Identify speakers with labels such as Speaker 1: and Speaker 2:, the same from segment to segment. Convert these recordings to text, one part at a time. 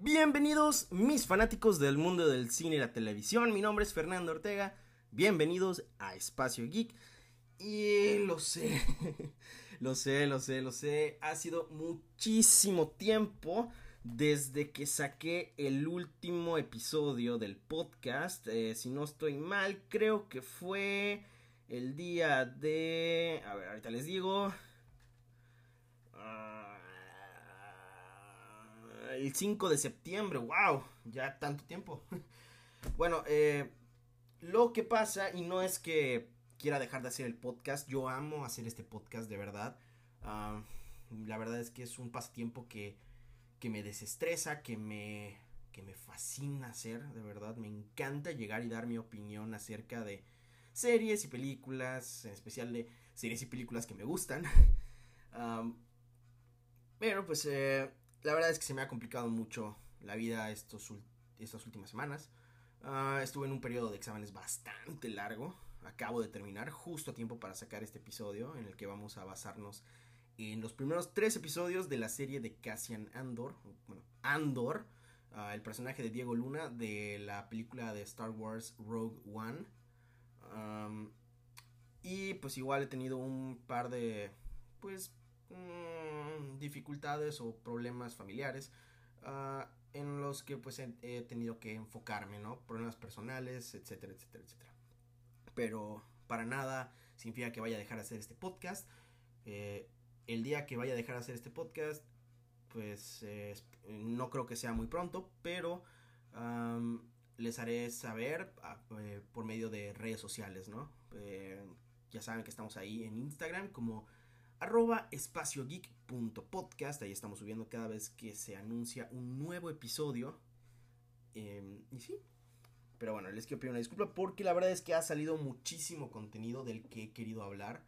Speaker 1: Bienvenidos mis fanáticos del mundo del cine y la televisión. Mi nombre es Fernando Ortega. Bienvenidos a Espacio Geek. Y lo sé, lo sé, lo sé, lo sé. Ha sido muchísimo tiempo desde que saqué el último episodio del podcast. Eh, si no estoy mal, creo que fue el día de... A ver, ahorita les digo. Ah, el 5 de septiembre, wow, ya tanto tiempo. bueno, eh, lo que pasa, y no es que quiera dejar de hacer el podcast, yo amo hacer este podcast de verdad. Ah, la verdad es que es un pasatiempo que, que me desestresa, que me, que me fascina hacer, de verdad. Me encanta llegar y dar mi opinión acerca de series y películas, en especial de series y películas que me gustan. pero pues eh, la verdad es que se me ha complicado mucho la vida estos, estas últimas semanas. Ah, estuve en un periodo de exámenes bastante largo. Acabo de terminar justo a tiempo para sacar este episodio en el que vamos a basarnos en los primeros tres episodios de la serie de Cassian Andor. Bueno, Andor, ah, el personaje de Diego Luna de la película de Star Wars Rogue One. y pues igual he tenido un par de pues mm, dificultades o problemas familiares. Ah, en los que pues he, tenido que enfocarme, ¿no? Problemas personales, etcétera, etcétera, etcétera. Pero para nada significa que vaya a dejar de hacer este podcast. Eh, el día que vaya a dejar de hacer este podcast, pues no creo que sea muy pronto, pero les haré saber ah, eh, por medio de redes sociales, ¿no? Eh, ya saben que estamos ahí en Instagram como arroba espaciogeek.podcast. Ahí estamos subiendo cada vez que se anuncia un nuevo episodio. Em, y sí. Pero bueno, les quiero pedir una disculpa porque la verdad es que ha salido muchísimo contenido del que he querido hablar.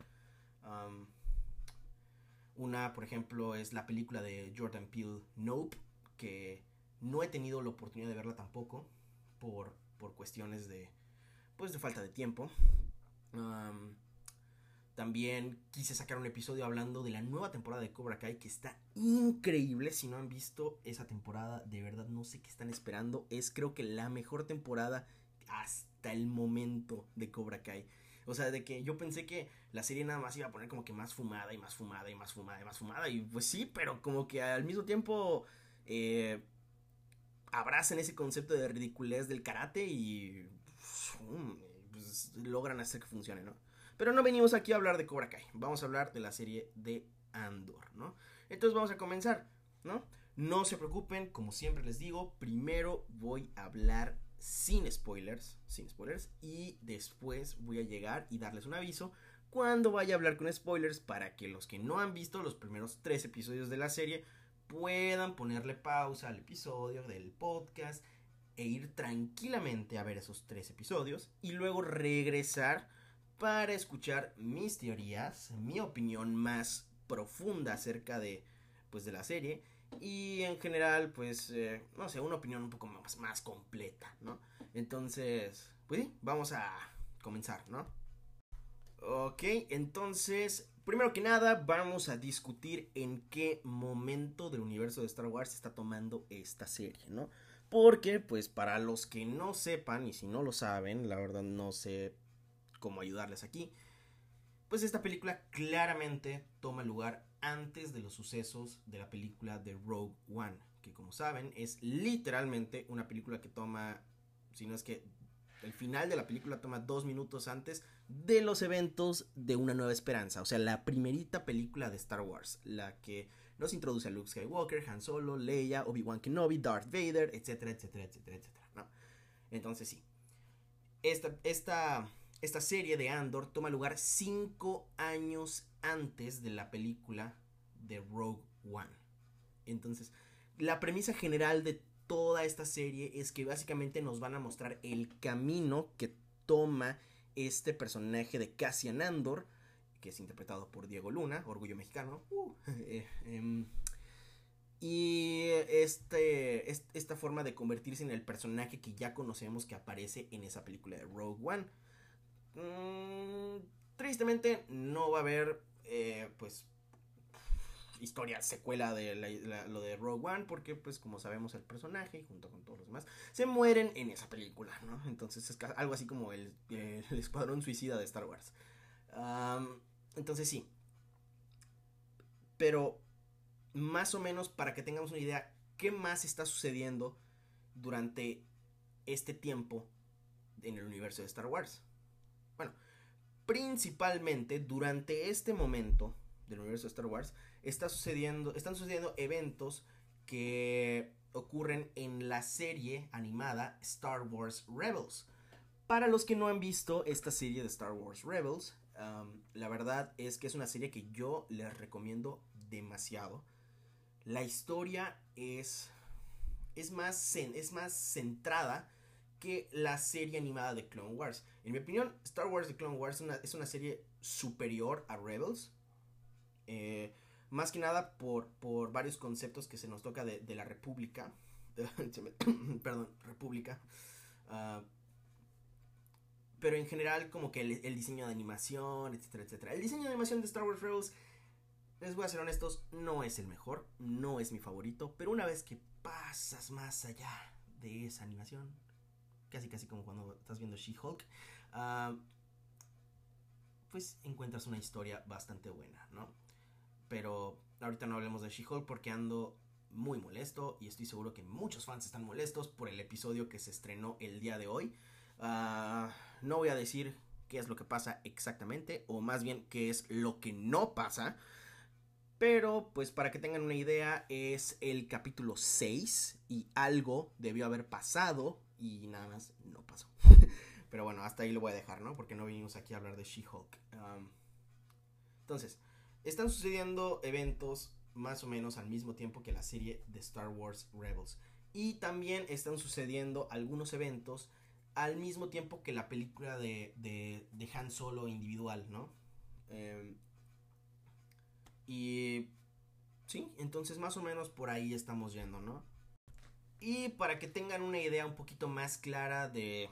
Speaker 1: una, por ejemplo, es la película de Jordan Peele, Nope, que no he tenido la oportunidad de verla tampoco por, por cuestiones de, pues, de falta de tiempo. También quise sacar un episodio hablando de la nueva temporada de Cobra Kai que está increíble. Si no han visto esa temporada, de verdad no sé qué están esperando. Es creo que la mejor temporada hasta el momento de Cobra Kai. O sea, de que yo pensé que la serie nada más iba a poner como que más fumada y más fumada y más fumada y más fumada. Y pues sí, pero como que al mismo tiempo eh, abrazan ese concepto de ridiculez del karate y pues, logran hacer que funcione, ¿no? Pero no venimos aquí a hablar de Cobra Kai, vamos a hablar de la serie de Andor, ¿no? Entonces vamos a comenzar, ¿no? No se preocupen, como siempre les digo, primero voy a hablar sin spoilers, sin spoilers, y después voy a llegar y darles un aviso cuando vaya a hablar con spoilers para que los que no han visto los primeros tres episodios de la serie puedan ponerle pausa al episodio del podcast e ir tranquilamente a ver esos tres episodios y luego regresar para escuchar mis teorías, mi opinión más profunda acerca de, pues, de la serie y en general, pues, eh, no sé, una opinión un poco más, más completa, ¿no? Entonces, pues sí, vamos a comenzar, ¿no? Ok, entonces, primero que nada, vamos a discutir en qué momento del universo de Star Wars se está tomando esta serie, ¿no? Porque, pues, para los que no sepan, y si no lo saben, la verdad no sé cómo ayudarles aquí. Pues esta película claramente toma lugar antes de los sucesos de la película de Rogue One, que como saben es literalmente una película que toma, si no es que el final de la película toma dos minutos antes de los eventos de Una Nueva Esperanza, o sea, la primerita película de Star Wars, la que nos introduce a Luke Skywalker, Han Solo, Leia, Obi-Wan Kenobi, Darth Vader, etcétera, etcétera, etcétera, etcétera, ¿no? Entonces sí, esta, esta esta serie de Andor toma lugar cinco años antes de la película de Rogue One. Entonces, la premisa general de toda esta serie es que básicamente nos van a mostrar el camino que toma este personaje de Cassian Andor, que es interpretado por Diego Luna, orgullo mexicano. Uh, eh, em, y este, esta forma de convertirse en el personaje que ya conocemos que aparece en esa película de Rogue One. Mm, tristemente no va a haber, eh, pues, historia secuela de lo de Rogue One, porque pues como sabemos el personaje, junto con todos los demás, se mueren en esa película, ¿no? Entonces es algo así como el, escuadrón suicida de Star Wars. entonces sí. Pero más o menos para que tengamos una idea, ¿qué más está sucediendo durante este tiempo en el universo de Star Wars? Bueno, principalmente durante este momento del universo de Star Wars, está sucediendo, están sucediendo eventos que ocurren en la serie animada Star Wars Rebels. Para los que no han visto esta serie de Star Wars Rebels, la verdad es que es una serie que yo les recomiendo demasiado. La historia es, es, más, es más centrada que la serie animada de Clone Wars. En mi opinión, Star Wars de Clone Wars es una, serie superior a Rebels. Eh, más que nada por, por varios conceptos que se nos toca de, la República. perdón, República. Ah, pero en general como que el, diseño de animación, etcétera, etcétera. El diseño de animación de Star Wars Rebels, les voy a ser honestos, no es el mejor, no es mi favorito, pero una vez que pasas más allá de esa animación, casi casi como cuando estás viendo She-Hulk, ah, pues encuentras una historia bastante buena, ¿no? Pero ahorita no hablemos de She-Hulk porque ando muy molesto y estoy seguro que muchos fans están molestos por el episodio que se estrenó el día de hoy. Ah, no voy a decir qué es lo que pasa exactamente, o más bien qué es lo que no pasa. Pero, pues para que tengan una idea, es el capítulo 6 y algo debió haber pasado y nada más no pasó. Pero bueno, hasta ahí lo voy a dejar, ¿no? Porque no vinimos aquí a hablar de She-Hulk. entonces, están sucediendo eventos más o menos al mismo tiempo que la serie de Star Wars Rebels. Y también están sucediendo algunos eventos al mismo tiempo que la película de, de, Han Solo individual, ¿no? Em, y sí, entonces más o menos por ahí estamos yendo, ¿no? Y para que tengan una idea un poquito más clara de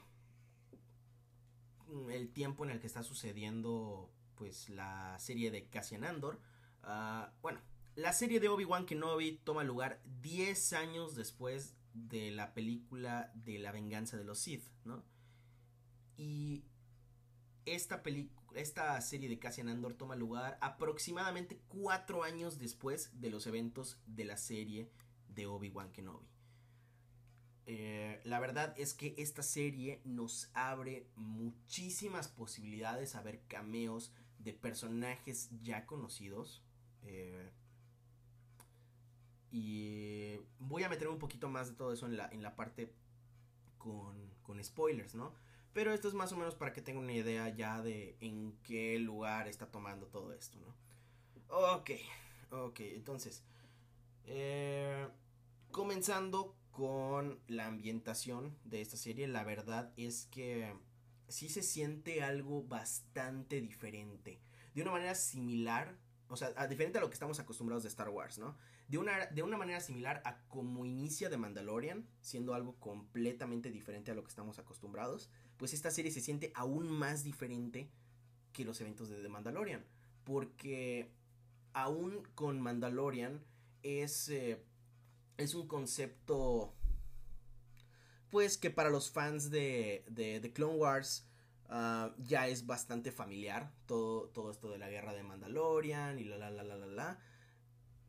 Speaker 1: el tiempo en el que está sucediendo pues la serie de Cassian Andor. Ah, bueno, la serie de Obi-Wan Kenobi toma lugar 10 años después de la película de la venganza de los Sith, ¿no? Y esta esta serie de Cassian Andor toma lugar aproximadamente 4 años después de los eventos de la serie de Obi-Wan Kenobi. Eh, la verdad es que esta serie nos abre muchísimas posibilidades a ver cameos de personajes ya conocidos. Eh, y voy a meter un poquito más de todo eso en la, en la parte con, con spoilers, ¿no? Pero esto es más o menos para que tengan una idea ya de en qué lugar está tomando todo esto, ¿no? Ok, ok, entonces, eh, comenzando con la ambientación de esta serie, la verdad es que sí se siente algo bastante diferente. De una manera similar, o sea, a, diferente a lo que estamos acostumbrados de Star Wars, ¿no? De una, de una manera similar a como inicia de Mandalorian, siendo algo completamente diferente a lo que estamos acostumbrados, pues esta serie se siente aún más diferente que los eventos de The Mandalorian. Porque aún con Mandalorian es, eh, es un concepto pues que para los fans de, de, Clone Wars ah, ya es bastante familiar todo, todo esto de la guerra de Mandalorian y la la la la la la.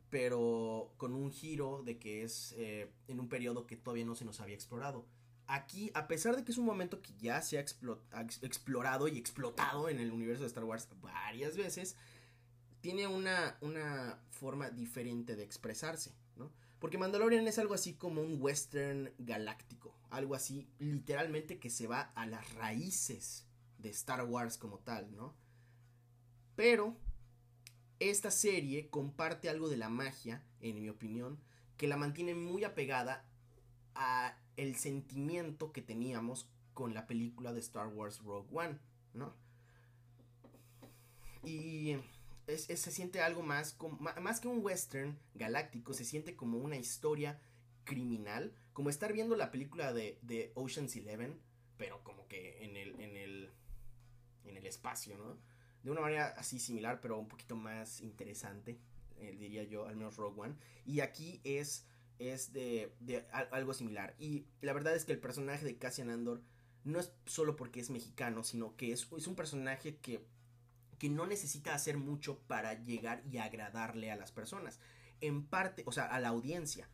Speaker 1: Pero con un giro de que es eh, en un periodo que todavía no se nos había explorado. Aquí, a pesar de que es un momento que ya se ha explorado y explotado en el universo de Star Wars varias veces, tiene una, una forma diferente de expresarse. Porque Mandalorian es algo así como un western galáctico, algo así literalmente que se va a las raíces de Star Wars como tal, ¿no? Pero esta serie comparte algo de la magia, en mi opinión, que la mantiene muy apegada a el sentimiento que teníamos con la película de Star Wars Rogue One, ¿no? Y se siente algo más, más que un western galáctico, se siente como una historia criminal, como estar viendo la película de, de Ocean's Eleven, pero como que en el, en el, en el espacio, ¿no? De una manera así similar, pero un poquito más interesante. eh, diría yo, al menos Rogue One. Y aquí es, es de, de algo similar. Y la verdad es que el personaje de Cassian Andor no es solo porque es mexicano, sino que es, es un personaje que, que no necesita hacer mucho para llegar y agradarle a las personas. En parte, o sea, a la audiencia.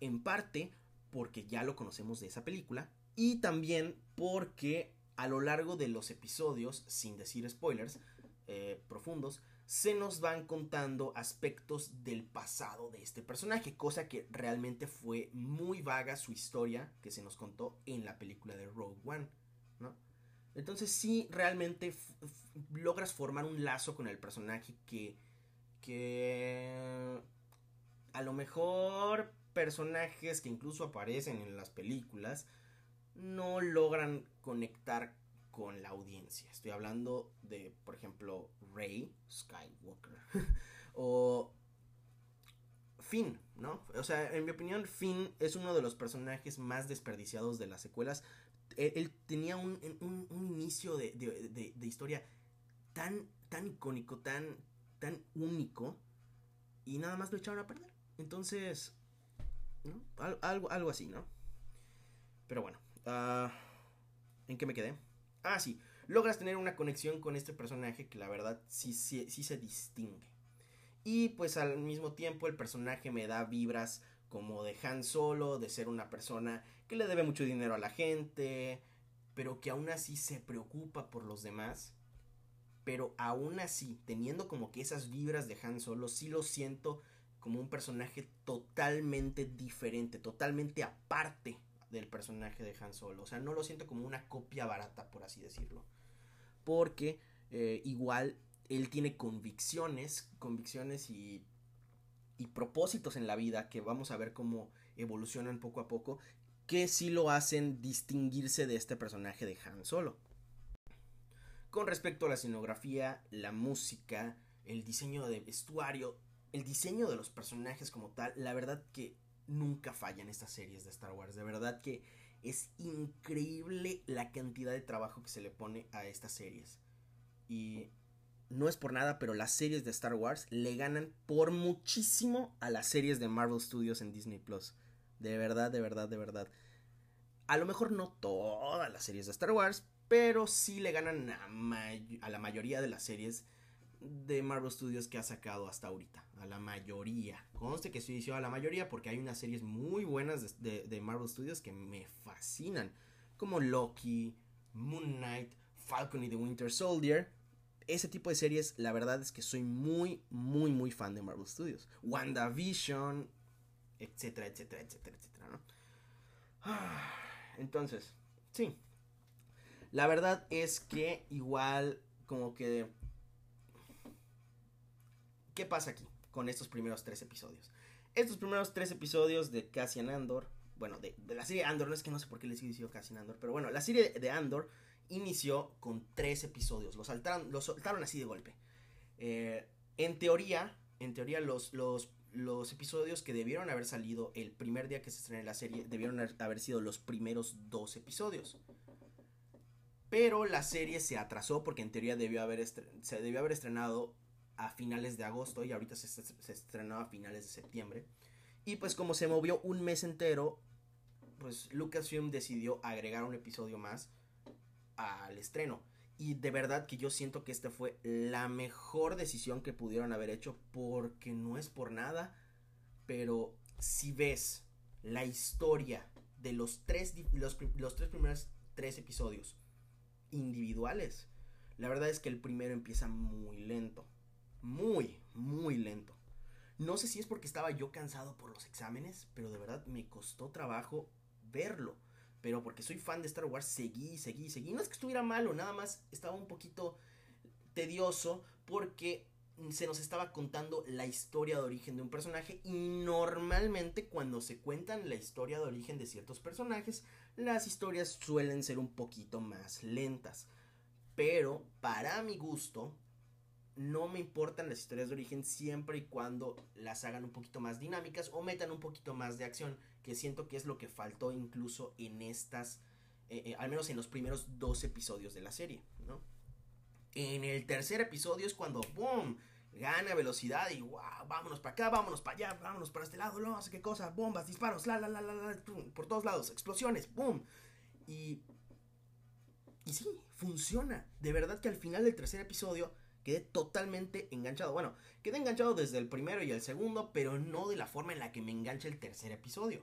Speaker 1: En parte porque ya lo conocemos de esa película. Y también porque a lo largo de los episodios, sin decir spoilers eh, profundos, se nos van contando aspectos del pasado de este personaje, cosa que realmente fue muy vaga su historia que se nos contó en la película de Rogue One, ¿no? Entonces sí, realmente logras formar un lazo con el personaje que, que a lo mejor personajes que incluso aparecen en las películas no logran conectar con la audiencia. Estoy hablando de, por ejemplo, Rey Skywalker o Finn, ¿no? O sea, en mi opinión, Finn es uno de los personajes más desperdiciados de las secuelas. Él, tenía un, inicio de, historia tan, tan icónico, tan, tan único, y nada más lo echaron a perder. Entonces, algo, algo así, ¿no? Pero bueno, uh, ¿en qué me quedé? Ah, sí, logras tener una conexión con este personaje que la verdad sí, sí, sí se distingue. Y pues al mismo tiempo el personaje me da vibras como de Han Solo, de ser una persona que le debe mucho dinero a la gente, pero que aún así se preocupa por los demás. Pero aún así, teniendo como que esas vibras de Han Solo, sí lo siento como un personaje totalmente diferente, totalmente aparte del personaje de Han Solo. O sea, no lo siento como una copia barata, por así decirlo. Porque eh, igual él tiene convicciones, convicciones y, y propósitos en la vida que vamos a ver cómo evolucionan poco a poco, que sí lo hacen distinguirse de este personaje de Han Solo. Con respecto a la escenografía, la música, el diseño de vestuario, el diseño de los personajes como tal, la verdad que nunca fallan estas series de Star Wars. De verdad que es increíble la cantidad de trabajo que se le pone a estas series. Y no es por nada, pero las series de Star Wars le ganan por muchísimo a las series de Marvel Studios en Disney Plus. De verdad, de verdad, de verdad. A lo mejor no todas las series de Star Wars, pero sí le ganan a, la mayoría de las series de Marvel Studios que ha sacado hasta ahorita. A la mayoría. Conste que estoy diciendo a la mayoría porque hay unas series muy buenas de, Marvel Studios que me fascinan. Como Loki, Moon Knight, Falcon y The Winter Soldier. Ese tipo de series, la verdad es que soy muy, muy, muy fan de Marvel Studios. WandaVision, etcétera, etcétera, etcétera, etcétera, ¿no? Entonces, sí. La verdad es que igual como que ¿Qué pasa aquí con estos primeros tres episodios? Estos primeros tres episodios de Cassian Andor, bueno, de, la serie Andor, no es que no sé por qué les diciendo Cassian Andor, pero bueno, la serie de Andor inició con tres episodios, los, saltaron, los soltaron así de golpe. Eh, en teoría, en teoría los, los, los episodios que debieron haber salido el primer día que se estrenó la serie debieron haber sido los primeros dos episodios. Pero la serie se atrasó porque en teoría debió haber se debió haber estrenado a finales de agosto y ahorita se, se, estrenó a finales de septiembre. Y pues como se movió un mes entero, pues Lucasfilm decidió agregar un episodio más al estreno. Y de verdad que yo siento que esta fue la mejor decisión que pudieron haber hecho porque no es por nada, pero si ves la historia de los tres, los, los tres primeros tres episodios individuales, la verdad es que el primero empieza muy lento muy, muy lento. No sé si es porque estaba yo cansado por los exámenes, pero de verdad me costó trabajo verlo. Pero porque soy fan de Star Wars, seguí, seguí, seguí. No es que estuviera malo, nada más estaba un poquito tedioso porque se nos estaba contando la historia de origen de un personaje y normalmente cuando se cuentan la historia de origen de ciertos personajes, las historias suelen ser un poquito más lentas. Pero para mi gusto, no me importan las historias de origen siempre y cuando las hagan un poquito más dinámicas o metan un poquito más de acción, que siento que es lo que faltó incluso en estas, eh, eh, al menos en los primeros dos episodios de la serie, ¿no? En el tercer episodio es cuando, ¡boom!, gana velocidad y wow, vámonos para acá, vámonos para allá, vámonos para este lado, no sé qué cosa, bombas, disparos, la, la, la, la, la, por todos lados, explosiones, boom. Y, y sí, funciona. De verdad que al final del tercer episodio quedé totalmente enganchado. Bueno, quedé enganchado desde el primero y el segundo, pero no de la forma en la que me engancha el tercer episodio.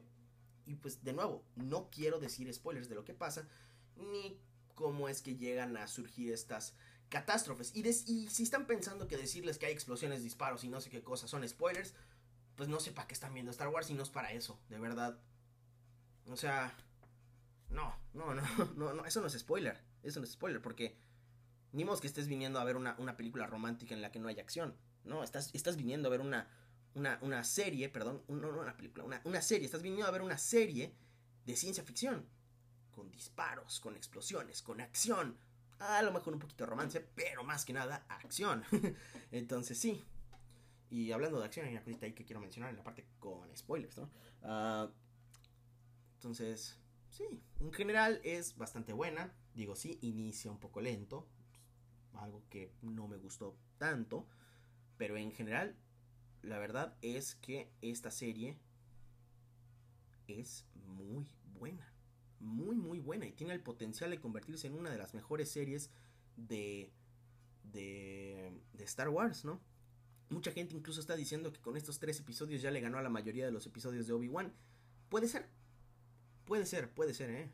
Speaker 1: Y pues de nuevo, no quiero decir spoilers de lo que pasa, ni cómo es que llegan a surgir estas catástrofes. Y, si están pensando que decirles que hay explosiones, disparos y no sé qué cosas son spoilers, pues no sé para qué están viendo Star Wars y no es para eso, de verdad. O sea, no, no, no, no, no, eso no es spoiler, eso no es spoiler, porque ni modo que estés viniendo a ver una, película romántica en la que no hay acción, no, estás, estás viniendo a ver una, una, una serie, perdón, no, no una película, una, una serie, estás viniendo a ver una serie de ciencia ficción, con disparos, con explosiones, con acción, a lo mejor un poquito de romance, pero más que nada acción. Entonces sí. Y hablando de acción, hay una cosita ahí que quiero mencionar en la parte con spoilers, ¿no? Ah, entonces, sí, en general es bastante buena. Digo, sí, inicia un poco lento. Algo que no me gustó tanto. Pero en general, la verdad es que esta serie es muy buena muy muy buena y tiene el potencial de convertirse en una de las mejores series de, de, de Star Wars, ¿no? Mucha gente incluso está diciendo que con estos tres episodios ya le ganó a la mayoría de los episodios de Obi-Wan. Puede ser. Puede ser, puede ser, ¿eh?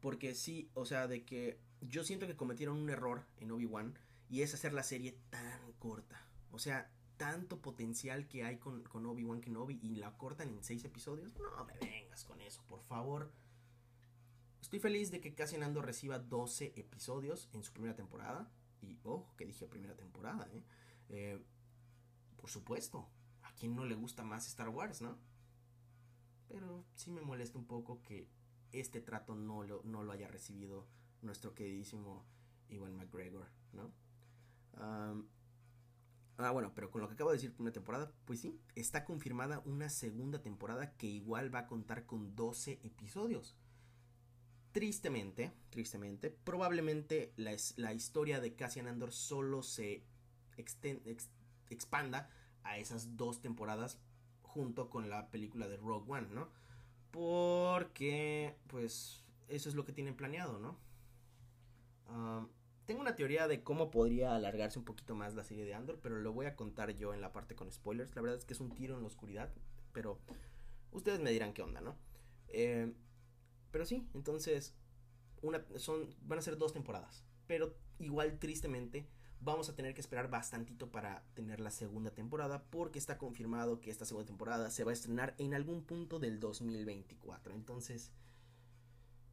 Speaker 1: Porque sí, o sea, de que yo siento que cometieron un error en Obi-Wan y es hacer la serie tan corta. O sea, tanto potencial que hay con, con Obi-Wan Kenobi y la cortan en seis episodios. No me vengas con eso, por favor. Estoy feliz de que Cassian Andor reciba 12 episodios en su primera temporada. Y ojo, que dije primera temporada, ¿eh? ¿eh? Por supuesto, a quien no le gusta más Star Wars, ¿no? Pero sí me molesta un poco que este trato no lo, no lo haya recibido nuestro queridísimo Iwan McGregor, ¿no? ah, bueno, pero con lo que acabo de decir, primera temporada, pues sí, está confirmada una segunda temporada que igual va a contar con 12 episodios. Tristemente, tristemente, probablemente la, la historia de Cassian Andor solo se expanda a esas dos temporadas junto con la película de Rogue One, ¿no? Porque, pues, eso es lo que tienen planeado, ¿no? Tengo una teoría de cómo podría alargarse un poquito más la serie de Andor, pero lo voy a contar yo en la parte con spoilers. La verdad es que es un tiro en la oscuridad, pero ustedes me dirán qué onda, ¿no? Eh, pero sí, entonces una, son, van a ser dos temporadas. Pero igual tristemente vamos a tener que esperar bastantito para tener la segunda temporada porque está confirmado que esta segunda temporada se va a estrenar en algún punto del 2024. Entonces,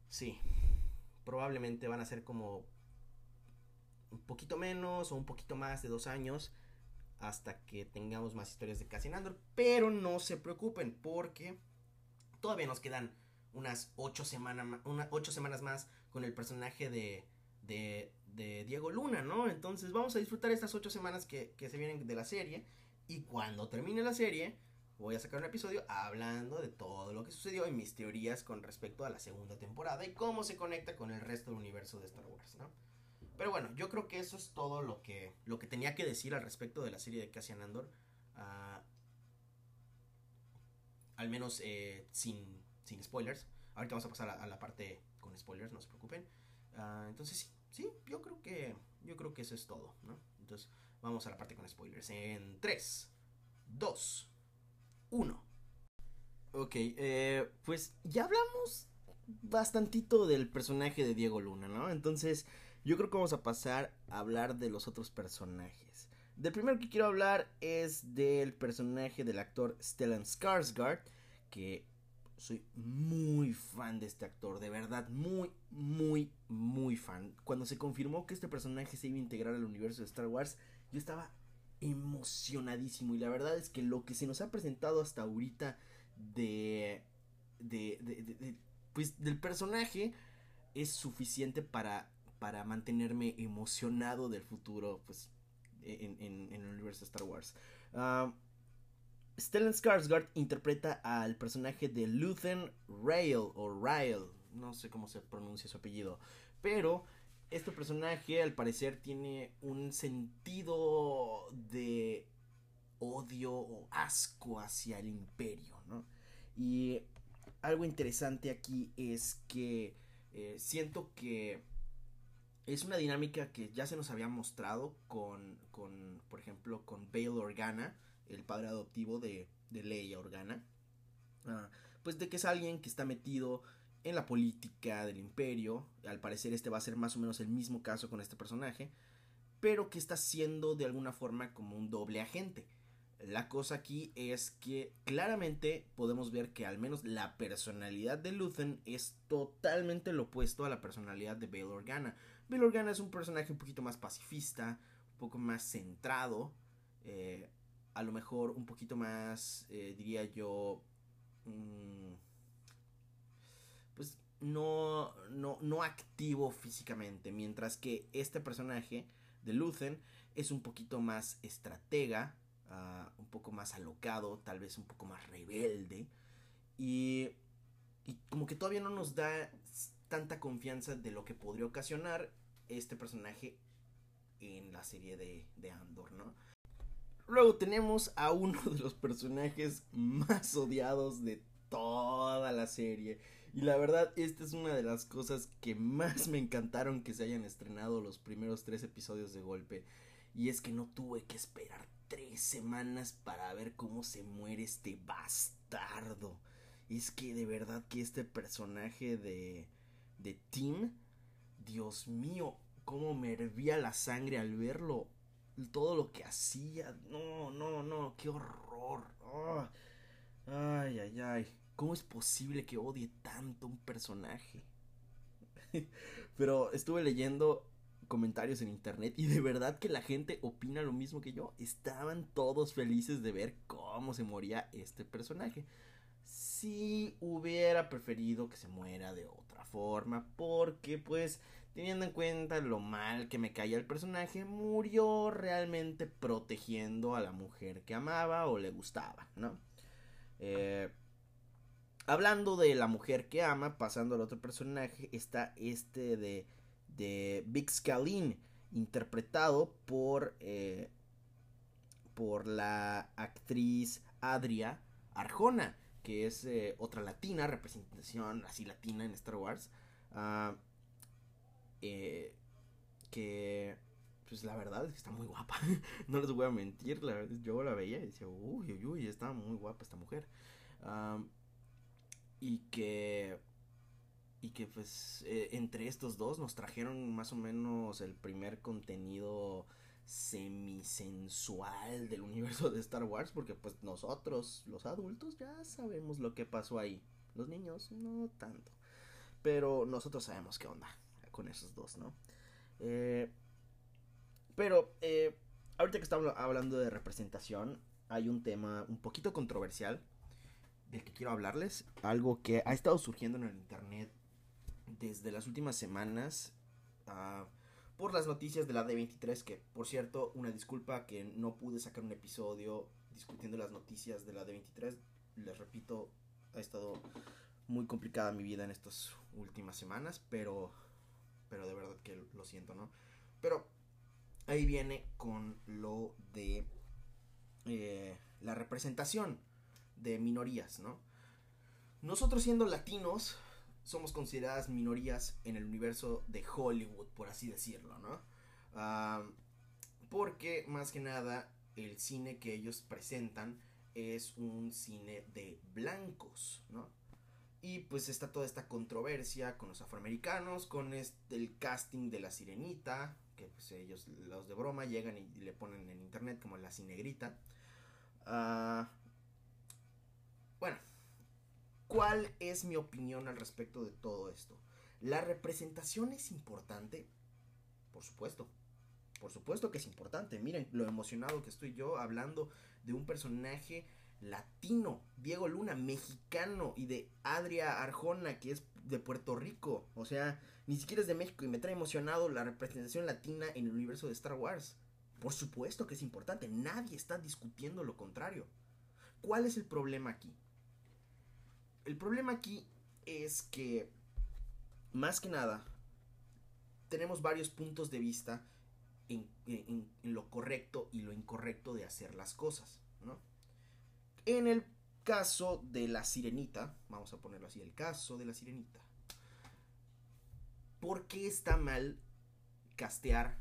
Speaker 1: sí, probablemente van a ser como un poquito menos o un poquito más de dos años hasta que tengamos más historias de Cassian Andor. Pero no se preocupen porque todavía nos quedan unas ocho, ocho semanas más con el personaje de, de, de, Diego Luna, ¿no? Entonces vamos a disfrutar estas ocho semanas que, que se vienen de la serie. Y cuando termine la serie, voy a sacar un episodio hablando de todo lo que sucedió y mis teorías con respecto a la segunda temporada y cómo se conecta con el resto del universo de Star Wars, ¿no? Pero bueno, yo creo que eso es todo lo que, lo que tenía que decir al respecto de la serie de Cassian Andor. Uh, al menos eh, sin sin spoilers. Ahorita vamos a pasar a, la parte con spoilers, no se preocupen. Ah, entonces sí, sí, yo creo que yo creo que eso es todo, ¿no? Entonces vamos a la parte con spoilers en 3, 2, 1. Ok, eh, pues ya hablamos bastantito del personaje de Diego Luna, ¿no? Entonces yo creo que vamos a pasar a hablar de los otros personajes. Del primero que quiero hablar es del personaje del actor Stellan Skarsgård, que soy muy fan de este actor, de verdad, muy, muy, muy fan. Cuando se confirmó que este personaje se iba a integrar al universo de Star Wars, yo estaba emocionadísimo. Y la verdad es que lo que se nos ha presentado hasta ahorita de. de. pues del personaje es suficiente para. para mantenerme emocionado del futuro, pues. en, en, el universo de Star Wars. Uh, Stellan Skarsgård interpreta al personaje de Luthen Rail o Rail, no sé cómo se pronuncia su apellido, pero este personaje al parecer tiene un sentido de odio o asco hacia el imperio, ¿no? Y algo interesante aquí es que eh, siento que es una dinámica que ya se nos había mostrado con, con por ejemplo, con Bale Organa, el padre adoptivo de, de Leia Organa. Ah, pues de que es alguien que está metido en la política del imperio. Al parecer este va a ser más o menos el mismo caso con este personaje. Pero que está siendo de alguna forma como un doble agente. La cosa aquí es que claramente podemos ver que al menos la personalidad de Luthen es totalmente lo opuesto a la personalidad de Bail Organa. Bail Organa es un personaje un poquito más pacifista, un poco más centrado, eh, a lo mejor un poquito más, eh, diría yo, mm, no, no, no activo físicamente, mientras que este personaje de Luthen es un poquito más estratega, Ah, un poco más alocado, tal vez un poco más rebelde. Y, y como que todavía no nos da tanta confianza de lo que podría ocasionar este personaje en la serie de, de Andor, ¿no? Luego tenemos a uno de los personajes más odiados de toda la serie. Y la verdad, esta es una de las cosas que más me encantaron que se hayan estrenado los primeros tres episodios de golpe. Y es que no tuve que esperar tres semanas para ver cómo se muere este bastardo. Es que de verdad que este personaje de, de Tim, Dios mío, cómo me hervía la sangre al verlo. Todo lo que hacía. No, no, no, qué horror. Ah. Ay, ay, ay. ¿Cómo es posible que odie tanto un personaje? Pero estuve leyendo comentarios en internet y de verdad que la gente opina lo mismo que yo. Estaban todos felices de ver cómo se moría este personaje. Si hubiera preferido que se muera de otra forma, porque pues teniendo en cuenta lo mal que me caía el personaje, murió realmente protegiendo a la mujer que amaba o le gustaba, ¿no? Eh, hablando de la mujer que ama, pasando al otro personaje, está este de de Big Scalin, interpretado por, eh, por la actriz Adria Arjona, que es eh, otra latina, representación así latina en Star Wars. Ah, eh, que, pues la verdad es que está muy guapa. no les voy a mentir, la verdad, yo la veía y decía, uy, uy, uy, está muy guapa esta mujer. Ah, y que y que pues eh, entre estos dos nos trajeron más o menos el primer contenido semisensual del universo de Star Wars porque pues nosotros los adultos ya sabemos lo que pasó ahí. Los niños no tanto. Pero nosotros sabemos qué onda con esos dos no eh, pero eh, ahorita que estamos hablando de representación hay un tema un poquito controversial del que quiero hablarles algo que ha estado surgiendo en el internet desde las últimas semanas ah, por las noticias de la D23, que por cierto, una disculpa que no pude sacar un episodio discutiendo las noticias de la D23. Les repito, ha estado muy complicada mi vida en estas últimas semanas, pero, pero de verdad que lo siento, ¿no? Pero ahí viene con lo de eh, la representación de minorías, ¿no? Nosotros siendo latinos, somos consideradas minorías en el universo de Hollywood, por así decirlo, ¿no? porque más que nada el cine que ellos presentan es un cine de blancos, ¿no? Y pues está toda esta controversia con los afroamericanos, con este, el casting de la sirenita, que pues ellos, los de broma, llegan y le ponen en internet como la cinegrita. Ah, bueno, ¿Cuál es mi opinión al respecto de todo esto? ¿La representación es importante? Por supuesto. Por supuesto que es importante. Miren lo emocionado que estoy yo hablando de un personaje latino, Diego Luna, mexicano, y de Adria Arjona, que es de Puerto Rico. O sea, ni siquiera es de México y me trae emocionado la representación latina en el universo de Star Wars. Por supuesto que es importante, nadie está discutiendo lo contrario. ¿Cuál es el problema aquí? El problema aquí es que, más que nada, tenemos varios puntos de vista en, lo correcto y lo incorrecto de hacer las cosas, ¿no? En el caso de la sirenita, vamos a ponerlo así, el caso de la sirenita. ¿Por qué está mal castear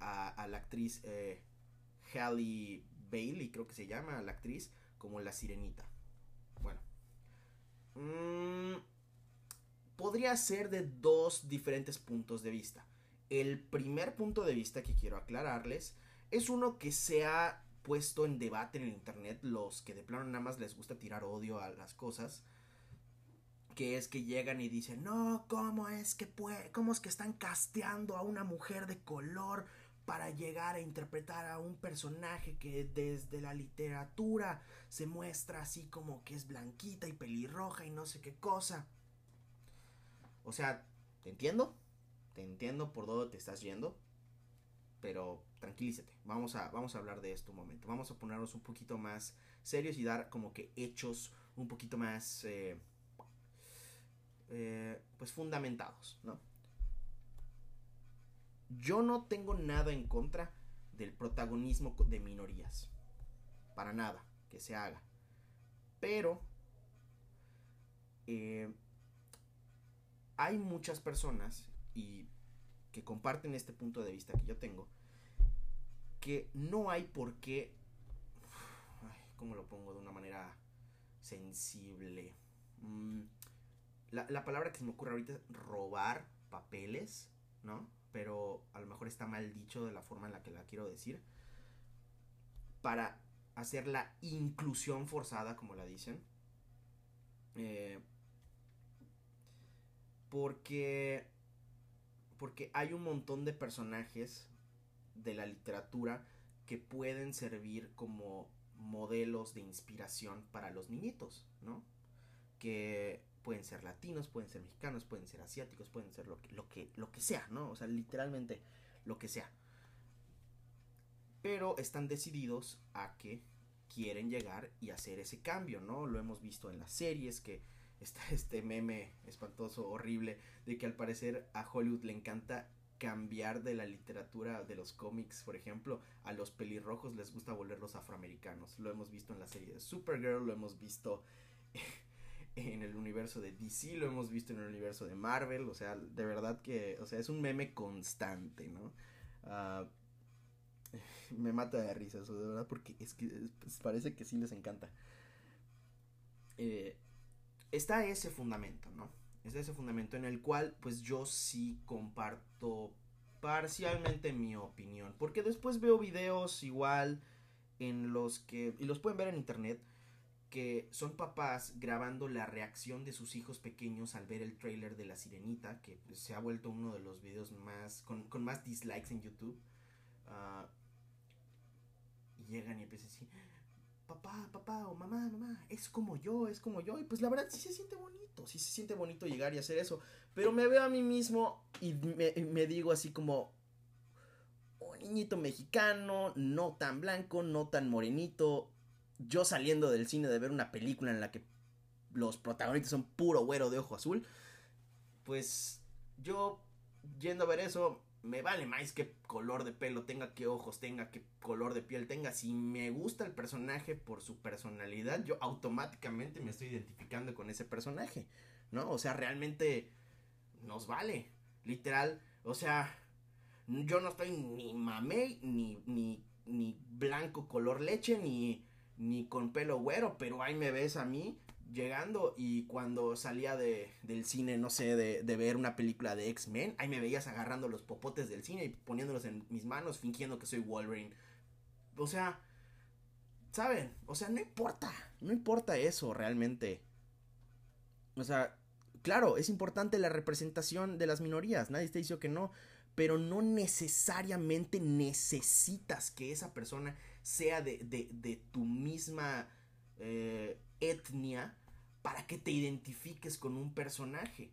Speaker 1: a, la actriz eh, Bailey, creo que se llama la actriz, como la sirenita? Mmm, podría ser de dos diferentes puntos de vista. El primer punto de vista que quiero aclararles es uno que se ha puesto en debate en el internet, los que de plano nada más les gusta tirar odio a las cosas, que es que llegan y dicen, no, ¿cómo es que puede, cómo es que están casteando a una mujer de color para llegar a interpretar a un personaje que desde la literatura se muestra así como que es blanquita y pelirroja y no sé qué cosa? O sea, te entiendo, te entiendo por dónde te estás yendo, pero tranquilízate, vamos a, vamos a hablar de esto un momento, vamos a ponernos un poquito más serios y dar como que hechos un poquito más, eh, eh, pues fundamentados, ¿no? Yo no tengo nada en contra del protagonismo de minorías, para nada, que se haga, pero... Eh, hay muchas personas y que comparten este punto de vista que yo tengo que no hay por qué ¿cómo lo pongo de una manera sensible? Mm, la, la, palabra que se me ocurre ahorita es robar papeles, ¿no? Pero a lo mejor está mal dicho de la forma en la que la quiero decir. Para hacer la inclusión forzada, como la dicen. Eh, porque porque hay un montón de personajes de la literatura que pueden servir como modelos de inspiración para los niñitos, ¿no? Que pueden ser latinos, pueden ser mexicanos, pueden ser asiáticos, pueden ser lo que, lo que, lo que sea, ¿no? O sea, literalmente lo que sea. Pero están decididos a que quieren llegar y hacer ese cambio, ¿no? Lo hemos visto en las series que está este meme espantoso, horrible, de que al parecer a Hollywood le encanta cambiar de la literatura de los cómics, por ejemplo, a los pelirrojos les gusta volverlos afroamericanos. Lo hemos visto en la serie de Supergirl, lo hemos visto en el universo de DC, lo hemos visto en el universo de Marvel, o sea, de verdad que, o sea, es un meme constante, ¿no? Uh, me mata de risa eso, de verdad, porque es que pues, parece que sí les encanta. Eh, está ese fundamento, ¿no? Está ese fundamento en el cual pues yo sí comparto parcialmente mi opinión, porque después veo videos igual en los que, y los pueden ver en internet, que son papás grabando la reacción de sus hijos pequeños al ver el trailer de La Sirenita, que pues, se ha vuelto uno de los videos más, con, más dislikes en YouTube. Uh, y llegan y empiezan así, papá, papá o mamá, mamá, es como yo, es como yo. Y pues la verdad sí se siente bonito, sí se siente bonito llegar y hacer eso. Pero me veo a mí mismo y me, digo así como un niñito mexicano, no tan blanco, no tan morenito. Yo saliendo del cine de ver una película en la que los protagonistas son puro güero de ojo azul. Pues yo yendo a ver eso, me vale más qué color de pelo tenga, qué ojos tenga, qué color de piel tenga. Si me gusta el personaje por su personalidad, yo automáticamente me estoy identificando con ese personaje, ¿no? O sea, realmente nos vale. Literal, o sea, yo no estoy ni mamey, ni, ni, ni blanco color leche, ni, ni con pelo güero, pero ahí me ves a mí llegando y cuando salía de, del cine, no sé, de, de ver una película de X-Men, ahí me veías agarrando los popotes del cine y poniéndolos en mis manos, fingiendo que soy Wolverine. O sea, ¿saben? O sea, no importa, no importa eso realmente. O sea, claro, es importante la representación de las minorías, nadie está diciendo que no, pero no necesariamente necesitas que esa persona sea de, de, de tu misma eh, etnia para que te identifiques con un personaje.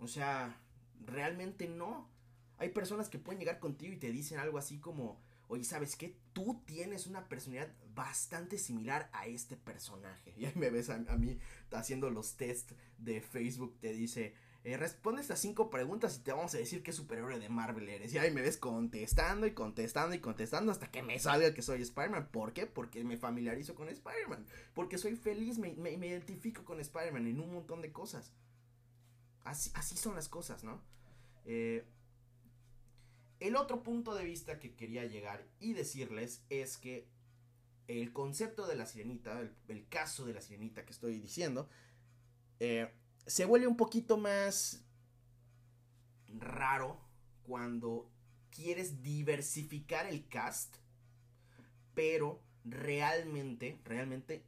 Speaker 1: O sea, realmente no. Hay personas que pueden llegar contigo y te dicen algo así como, oye, ¿sabes qué? Tú tienes una personalidad bastante similar a este personaje. Y ahí me ves a, mí haciendo los tests de Facebook, te dice, eh, responde estas cinco preguntas y te vamos a decir qué superhéroe de Marvel eres. Y ahí me ves contestando y contestando y contestando hasta que me salga que soy Spider-Man. ¿Por qué? Porque me familiarizo con Spider-Man. Porque soy feliz, me, me, identifico con Spider-Man en un montón de cosas. Así, así son las cosas, ¿no? Eh, el otro punto de vista que quería llegar y decirles es que el concepto de la sirenita, el, caso de la sirenita que estoy diciendo, eh, se vuelve un poquito más raro cuando quieres diversificar el cast, pero realmente, realmente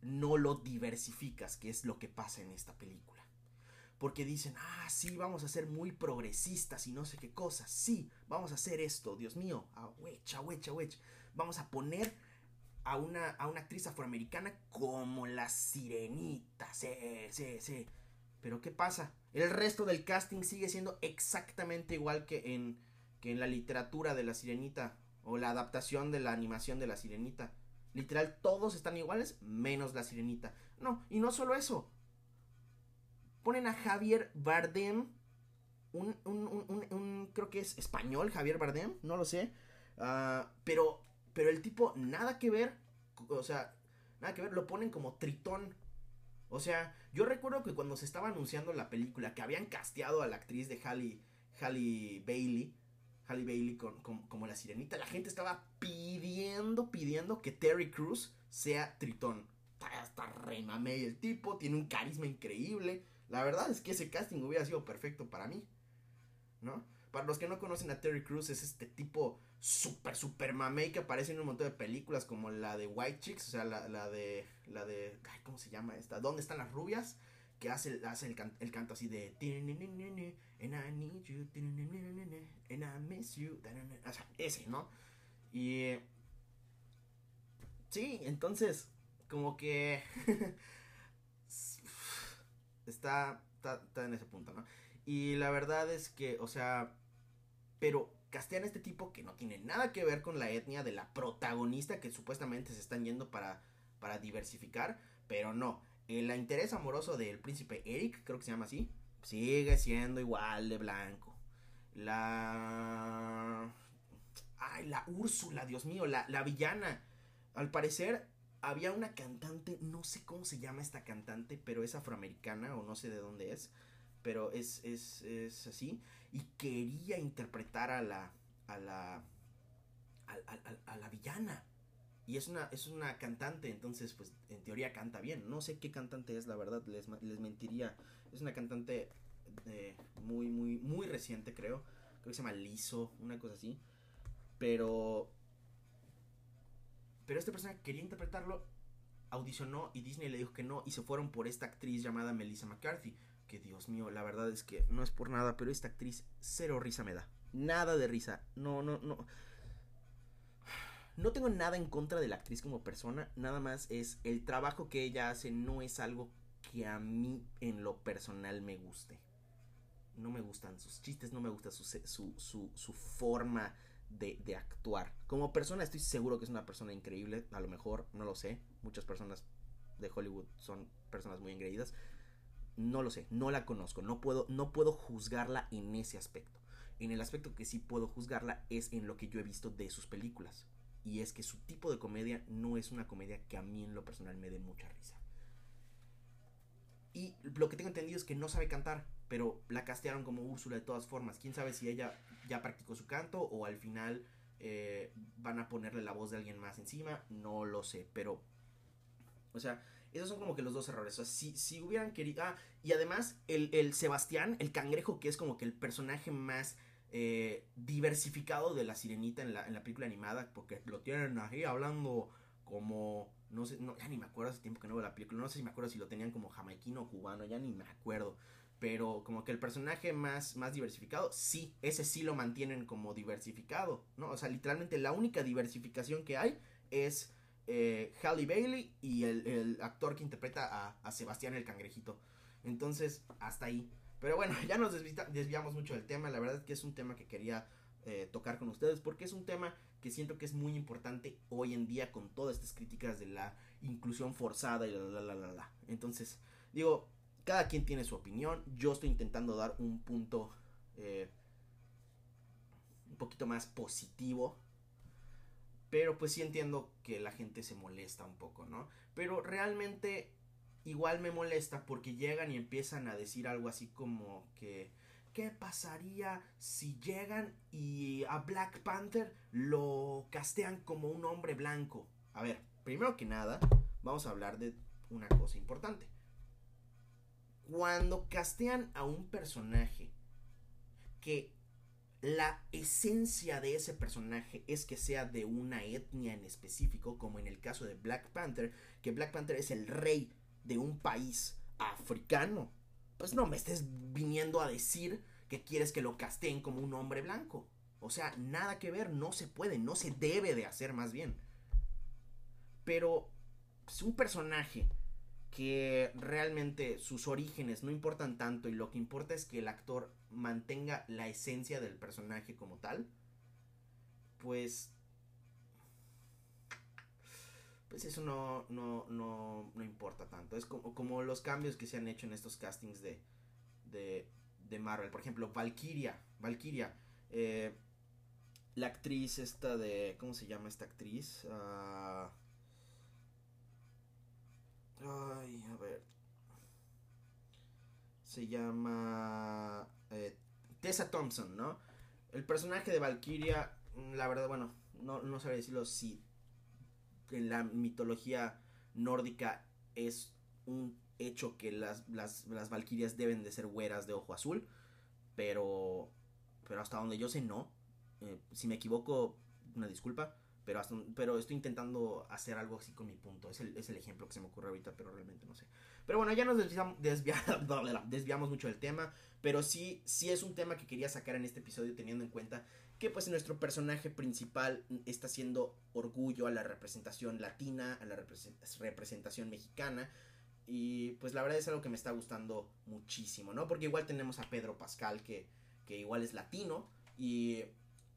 Speaker 1: no lo diversificas, que es lo que pasa en esta película. Porque dicen, ah, sí, vamos a ser muy progresistas y no sé qué cosas. Sí, vamos a hacer esto, Dios mío, a awech, awech. Vamos a poner a una, a una actriz afroamericana como la sirenita. Sí, sí, sí. Pero ¿qué pasa? El resto del casting sigue siendo exactamente igual que en, que en la literatura de la sirenita o la adaptación de la animación de la sirenita. Literal, todos están iguales menos la sirenita. No, y no solo eso. Ponen a Javier Bardem, un, un, creo que es español, Javier Bardem, no lo sé. Ah, pero, pero el tipo, nada que ver, o sea, nada que ver, lo ponen como tritón. O sea, yo recuerdo que cuando se estaba anunciando la película, que habían casteado a la actriz de Halle, Halle Bailey, Halle Bailey como la sirenita, la gente estaba pidiendo, pidiendo que Terry Crews sea Tritón. Está remame el tipo, tiene un carisma increíble. La verdad es que ese casting hubiera sido perfecto para mí. ¿No? Para los que no conocen a Terry Crews, es este tipo super, super mamey que aparece en un montón de películas como la de White Chicks, o sea, la, la de, la de, ¿cómo se llama esta? ¿Dónde están las rubias? Que hace, hace el, el canto así de, o sea, ese, ¿no? Y, sí, entonces, como que, está, está, está en ese punto, ¿no? Y la verdad es que, o sea, pero castean este tipo que no tiene nada que ver con la etnia de la protagonista que supuestamente se están yendo para, para diversificar, pero no. El interés amoroso del príncipe Eric, creo que se llama así, sigue siendo igual de blanco. La... Ay, la Úrsula, Dios mío, la, la villana. Al parecer había una cantante, no sé cómo se llama esta cantante, pero es afroamericana o no sé de dónde es pero es, es, es así. Y quería interpretar a la, a la, a, la villana. Y es una, es una cantante, entonces, pues, en teoría canta bien. No sé qué cantante es, la verdad, les, les mentiría. Es una cantante eh, muy, muy, muy reciente, creo. Creo que se llama Liso, una cosa así. Pero... Pero esta persona quería interpretarlo, audicionó y Disney le dijo que no y se fueron por esta actriz llamada Melissa McCarthy que Dios mío, la verdad es que no es por nada, pero esta actriz cero risa me da. Nada de risa. No, no, no. No tengo nada en contra de la actriz como persona, nada más es el trabajo que ella hace no es algo que a mí en lo personal me guste. No me gustan sus chistes, no me gusta su, su, su, forma de, de, actuar. Como persona estoy seguro que es una persona increíble, a lo mejor, no lo sé. Muchas personas de Hollywood son personas muy engreídas, no lo sé, no la conozco, no puedo, no puedo juzgarla en ese aspecto. En el aspecto que sí puedo juzgarla es en lo que yo he visto de sus películas. Y es que su tipo de comedia no es una comedia que a mí en lo personal me dé mucha risa. Y lo que tengo entendido es que no sabe cantar, pero la castearon como Úrsula de todas formas. Quién sabe si ella ya practicó su canto o al final eh, van a ponerle la voz de alguien más encima. No lo sé, pero. O sea, esos son como que los dos errores. O sea, si, hubieran querido. Ah, y además, el, Sebastián, el cangrejo, que es como que el personaje más eh, diversificado de la sirenita en la, en la película animada, porque lo tienen ahí hablando como. No sé, no, ya ni me acuerdo hace tiempo que no veo la película. No sé si me acuerdo si lo tenían como jamaiquino o cubano, ya ni me acuerdo. Pero como que el personaje más, más diversificado, sí, ese sí lo mantienen como diversificado, ¿no? O sea, literalmente la única diversificación que hay es eh, Halle Bailey y el, actor que interpreta a, Sebastián el Cangrejito. Entonces, hasta ahí. Pero bueno, ya nos desviamos mucho del tema. La verdad es que es un tema que quería eh, tocar con ustedes porque es un tema que siento que es muy importante hoy en día con todas estas críticas de la inclusión forzada y la la la la la. Entonces, digo, cada quien tiene su opinión. Yo estoy intentando dar un punto eh, un poquito más positivo. Pero pues sí entiendo que la gente se molesta un poco, ¿no? Pero realmente igual me molesta porque llegan y empiezan a decir algo así como que... ¿Qué pasaría si llegan y a Black Panther lo castean como un hombre blanco? A ver, primero que nada, vamos a hablar de una cosa importante. Cuando castean a un personaje que la esencia de ese personaje es que sea de una etnia en específico, como en el caso de Black Panther, que Black Panther es el rey de un país africano. Pues no me estés viniendo a decir que quieres que lo casteen como un hombre blanco. O sea, nada que ver, no se puede, no se debe de hacer más bien. Pero es pues, un personaje que realmente sus orígenes no importan tanto y lo que importa es que el actor mantenga la esencia del personaje como tal, pues pues eso no, no, no, no importa tanto. Es como, como, los cambios que se han hecho en estos castings de, de, de Marvel. Por ejemplo, Valkyria. Valkyria. Eh, la actriz esta de... ¿Cómo se llama esta actriz? Uh, Ay, a ver. Se llama eh, Tessa Thompson, ¿no? El personaje de Valkyria, mm, la verdad, bueno, no, no sabría decirlo si en la mitología nórdica es un hecho que las, las, las Valkyrias deben de ser güeras de ojo azul, pero, pero hasta donde yo sé no. Eh, si me equivoco, una disculpa pero, pero estoy intentando hacer algo así con mi punto. Es el, es el ejemplo que se me ocurre ahorita, pero realmente no sé. Pero bueno, ya nos desviamos, desviamos mucho del tema, pero sí, sí es un tema que quería sacar en este episodio teniendo en cuenta que pues nuestro personaje principal está haciendo orgullo a la representación latina, a la representación mexicana. Y pues la verdad es algo que me está gustando muchísimo, ¿no? Porque igual tenemos a Pedro Pascal, que, que igual es latino, y,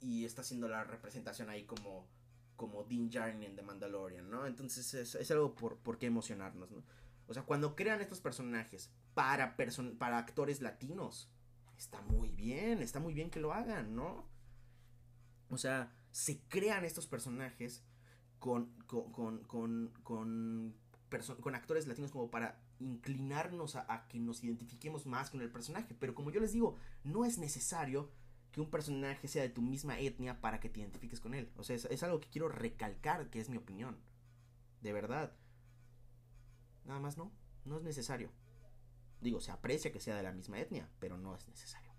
Speaker 1: y está haciendo la representación ahí como como Dean Djarin en The Mandalorian, ¿no? Entonces es, algo por, por qué emocionarnos, ¿no? O sea, cuando crean estos personajes para, para actores latinos, está muy bien, está muy bien que lo hagan, ¿no? O sea, se crean estos personajes con, con, con, con, con, con actores latinos como para inclinarnos a, que nos identifiquemos más con el personaje. Pero como yo les digo, no es necesario que un personaje sea de tu misma etnia para que te identifiques con él. O sea, es, algo que quiero recalcar, que es mi opinión. De verdad. Nada más no, no es necesario. Digo, se aprecia que sea de la misma etnia, pero no es necesario.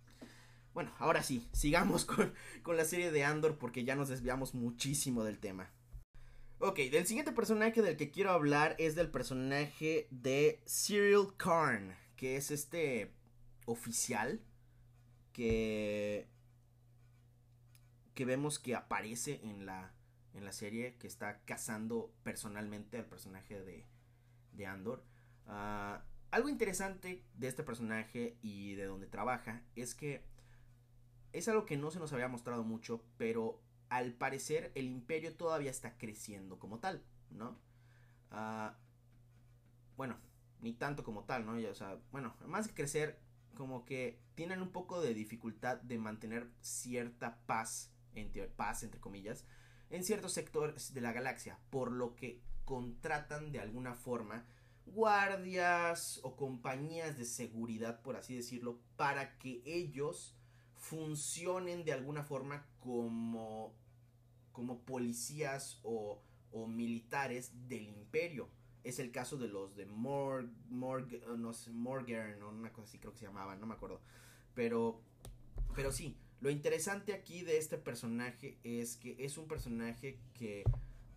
Speaker 1: Bueno, ahora sí, sigamos con, con la serie de Andor porque ya nos desviamos muchísimo del tema. Ok, del siguiente personaje del que quiero hablar es del personaje de Cyril Karn, que es este oficial que que vemos que aparece en la, en la serie, que está cazando personalmente al personaje de, de Andor. Ah, algo interesante de este personaje y de donde trabaja es que es algo que no se nos había mostrado mucho, pero al parecer el imperio todavía está creciendo como tal, ¿no? Ah, bueno, ni tanto como tal, ¿no? o sea, bueno, más que crecer, como que tienen un poco de dificultad de mantener cierta paz entre, paz, entre comillas, en ciertos sectores de la galaxia, por lo que contratan de alguna forma guardias o compañías de seguridad, por así decirlo, para que ellos funcionen de alguna forma como, como policías o, o militares del imperio. Es el caso de los de Morg, Morg, no sé, Morgan, o una cosa así creo que se llamaba, no me acuerdo. Pero, pero sí, lo interesante aquí de este personaje es que es un personaje que,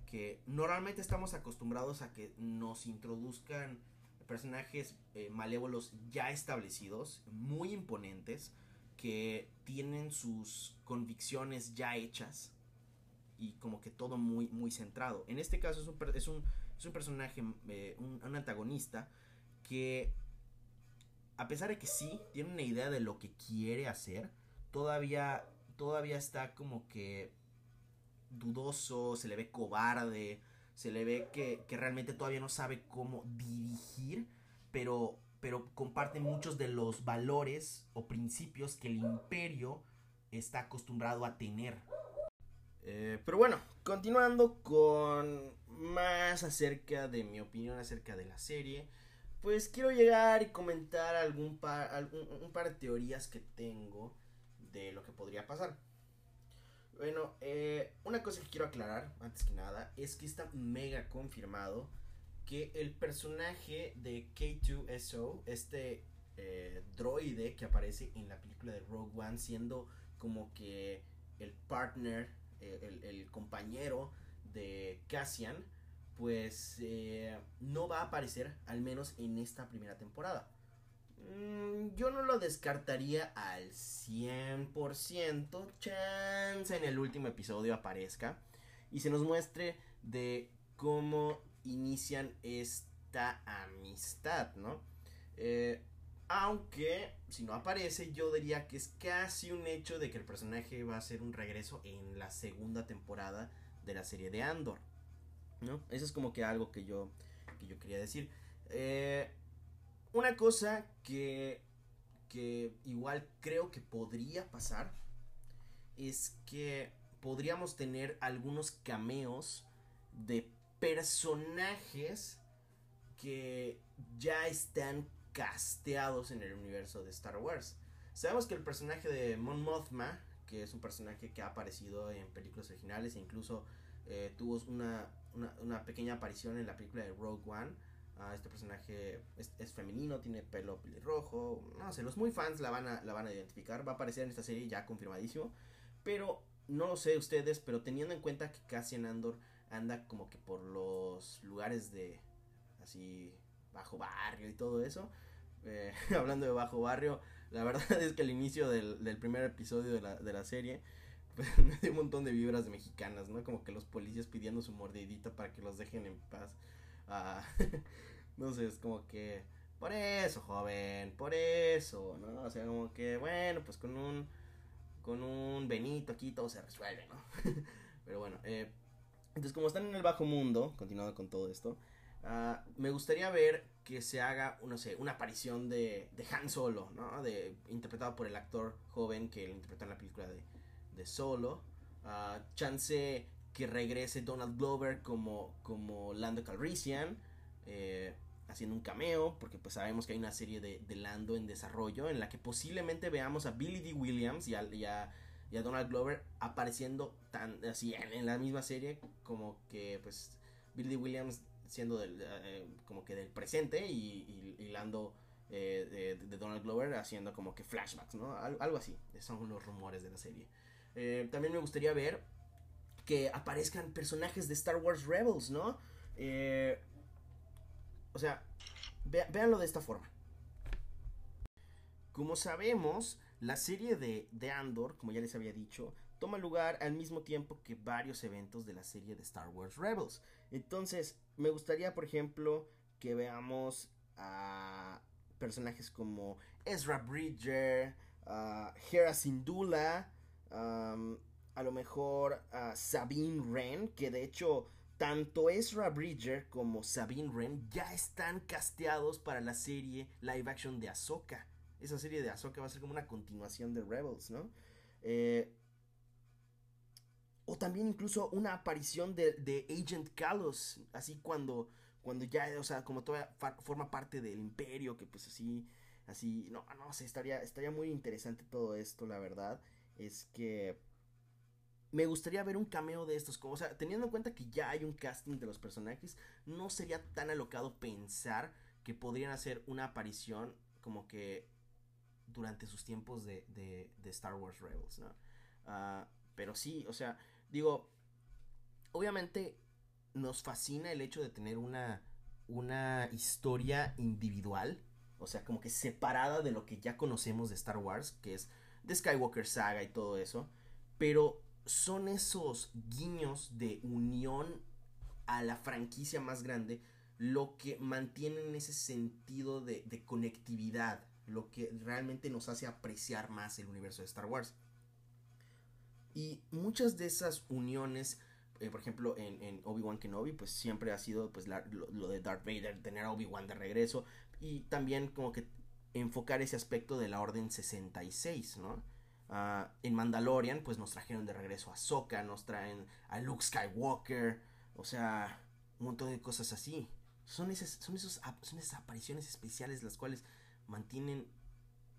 Speaker 1: que normalmente estamos acostumbrados a que nos introduzcan personajes eh, malévolos ya establecidos, muy imponentes, que tienen sus convicciones ya hechas y como que todo muy, muy centrado. En este caso es un, es un, es un personaje, eh, un, un antagonista que a pesar de que sí tiene una idea de lo que quiere hacer, todavía, todavía está como que dudoso, se le ve cobarde, se le ve que, realmente todavía no sabe cómo dirigir, pero pero comparte muchos de los valores o principios que el imperio está acostumbrado a tener. Eh, pero bueno, continuando con más acerca de mi opinión acerca de la serie, pues quiero llegar y comentar algún par, un par de teorías que tengo de lo que podría pasar. Bueno, eh, una cosa que quiero aclarar, antes que nada, es que está mega confirmado que el personaje de K2SO, este eh, droide que aparece en la película de Rogue One, siendo como que el partner, eh, el, compañero de Cassian, pues no va a aparecer, al menos en esta primera temporada. Mm, yo no lo descartaría al 100%. Chance en el último episodio aparezca. Y se nos muestre de cómo inician esta amistad, ¿no? Eh, aunque, si no aparece, yo diría que es casi un hecho de que el personaje va a hacer un regreso en la segunda temporada de la serie de Andor. ¿No? Eso es como que algo que yo, que yo quería decir. Eh, una cosa que, que igual creo que podría pasar es que podríamos tener algunos cameos de personajes que ya están casteados en el universo de Star Wars. Sabemos que el personaje de Mon Mothma, que es un personaje que ha aparecido en películas originales e incluso eh, tuvo una, una, pequeña aparición en la película de Rogue One, este personaje es, femenino, tiene pelo pelirrojo. No sé, los muy fans la van, a, la van a identificar. Va a aparecer en esta serie ya confirmadísimo. Pero no lo sé ustedes, pero teniendo en cuenta que Cassian Andor anda como que por los lugares de así bajo barrio y todo eso. Eh, hablando de bajo barrio, la verdad es que el inicio del, del primer episodio de la, de la serie pues, me dio un montón de vibras de mexicanas, ¿no? Como que los policías pidiendo su mordidita para que los dejen en paz. Ah, no sé, es como que, por eso, joven, por eso, ¿no? O sea, como que, bueno, pues con un, con un Benito aquí todo se resuelve, ¿no? Pero bueno, eh, entonces como están en el bajo mundo, continuando con todo esto, ah, me gustaría ver que se haga, no sé, una aparición de, de Han Solo, ¿no? De, interpretado por el actor joven que lo interpretó en la película de, de Solo. Uh, chance que regrese Donald Glover como, como Lando Calrissian, eh, haciendo un cameo, porque pues sabemos que hay una serie de, Lando en desarrollo en la que posiblemente veamos a Billy D. Williams y a, Donald Glover apareciendo tan así en, la misma serie como que pues Billy D. Williams siendo del, eh, como que del presente y, Lando eh, de, Donald Glover haciendo como que flashbacks, ¿no? algo así, son los rumores de la serie. también me gustaría ver que aparezcan personajes de Star Wars Rebels, ¿no? Eh, o sea, véanlo de esta forma. Como sabemos, la serie de, de, Andor, como ya les había dicho, toma lugar al mismo tiempo que varios eventos de la serie de Star Wars Rebels. Entonces, me gustaría, por ejemplo, que veamos a personajes como Ezra Bridger, Hera Syndulla, a lo mejor Sabine Wren, que de hecho tanto Ezra Bridger como Sabine Wren ya están casteados para la serie live action de Ahsoka. Esa serie de Ahsoka va a ser como una continuación de Rebels, ¿no? Eh, o también incluso una aparición de, Agent Kalos, así cuando, cuando ya, o sea, como todavía forma parte del imperio, que pues así, así, no, no sé, estaría, estaría muy interesante todo esto, la verdad. Es que me gustaría ver un cameo de estos. O sea, teniendo en cuenta que ya hay un casting de los personajes, no sería tan alocado pensar que podrían hacer una aparición como que durante sus tiempos de, de, Star Wars Rebels, ¿no? Ah, pero sí, o sea, digo, obviamente nos fascina el hecho de tener una, una historia individual, o sea, como que separada de lo que ya conocemos de Star Wars, que es de Skywalker Saga y todo eso, pero son esos guiños de unión a la franquicia más grande lo que mantienen ese sentido de, conectividad, lo que realmente nos hace apreciar más el universo de Star Wars. Y muchas de esas uniones, eh, por ejemplo, en, Obi-Wan Kenobi, pues siempre ha sido pues lo, de Darth Vader, tener a Obi-Wan de regreso. Y también como que enfocar ese aspecto de la Orden 66, ¿no? Ah, en Mandalorian, pues nos trajeron de regreso a Sokka, nos traen a Luke Skywalker, o sea, un montón de cosas así. Son esas, son esos, son esas apariciones especiales las cuales mantienen,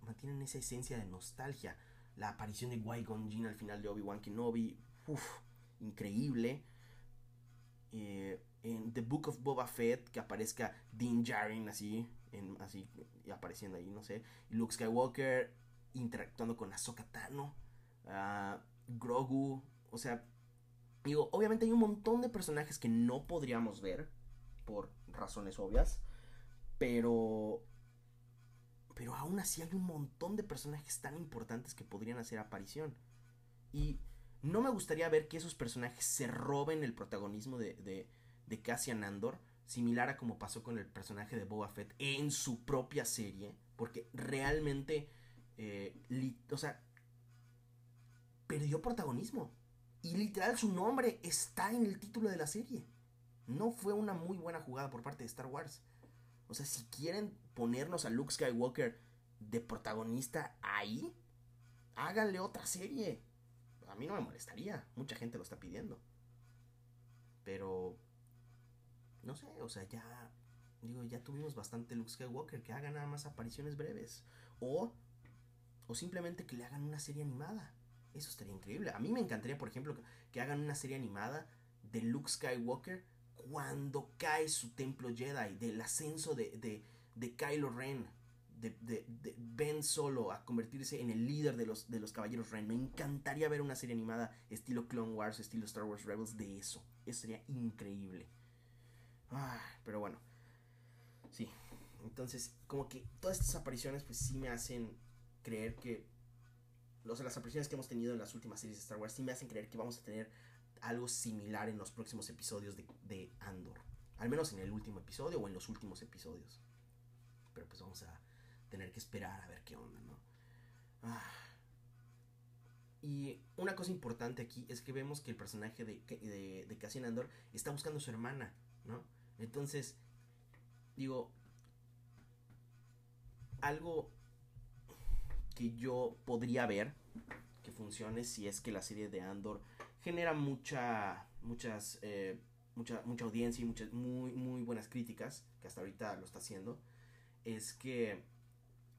Speaker 1: mantienen esa esencia de nostalgia. La aparición de Qui-Gon Jinn al final de Obi-Wan Kenobi, uff, increíble. Eh, en The Book of Boba Fett, que aparezca Dean Djarin así, así apareciendo ahí, no sé. Luke Skywalker interactuando con Ahsoka Tano, uh, Grogu, o sea, digo, obviamente hay un montón de personajes que no podríamos ver por razones obvias, pero pero aún así hay un montón de personajes tan importantes que podrían hacer aparición. Y no me gustaría ver que esos personajes se roben el protagonismo de, de, de Cassian Andor, similar a como pasó con el personaje de Boba Fett en su propia serie, porque realmente, eh, o sea, perdió protagonismo. Y literal su nombre está en el título de la serie. No fue una muy buena jugada por parte de Star Wars. O sea, si quieren ponernos a Luke Skywalker de protagonista ahí, háganle otra serie a mí no me molestaría. Mucha gente lo está pidiendo. Pero. No sé, o sea, ya. Digo, ya tuvimos bastante Luke Skywalker. Que haga nada más apariciones breves. O. O simplemente que le hagan una serie animada. Eso estaría increíble. A mí me encantaría, por ejemplo, que, hagan una serie animada de Luke Skywalker cuando cae su templo Jedi. Del ascenso de, de, de Kylo Ren de, Ben Solo a convertirse en el líder de los, de los Caballeros Ren. Me encantaría ver una serie animada estilo Clone Wars, estilo Star Wars Rebels de eso. Eso sería increíble. Pero bueno. Sí. Entonces, como que todas estas apariciones pues sí me hacen creer que... Los, las apariciones que hemos tenido en las últimas series de Star Wars sí me hacen creer que vamos a tener algo similar en los próximos episodios de, de Andor. Al menos en el último episodio o en los últimos episodios. Pero pues vamos a tener que esperar a ver qué onda, ¿no? Ah. Y una cosa importante aquí es que vemos que el personaje de, de, de Cassian Andor está buscando a su hermana, ¿no? Entonces, digo, algo que yo podría ver que funcione si es que la serie de Andor genera mucha, eh, mucha, mucha audiencia y muchas, muy, muy buenas críticas, que hasta ahorita lo está haciendo, es que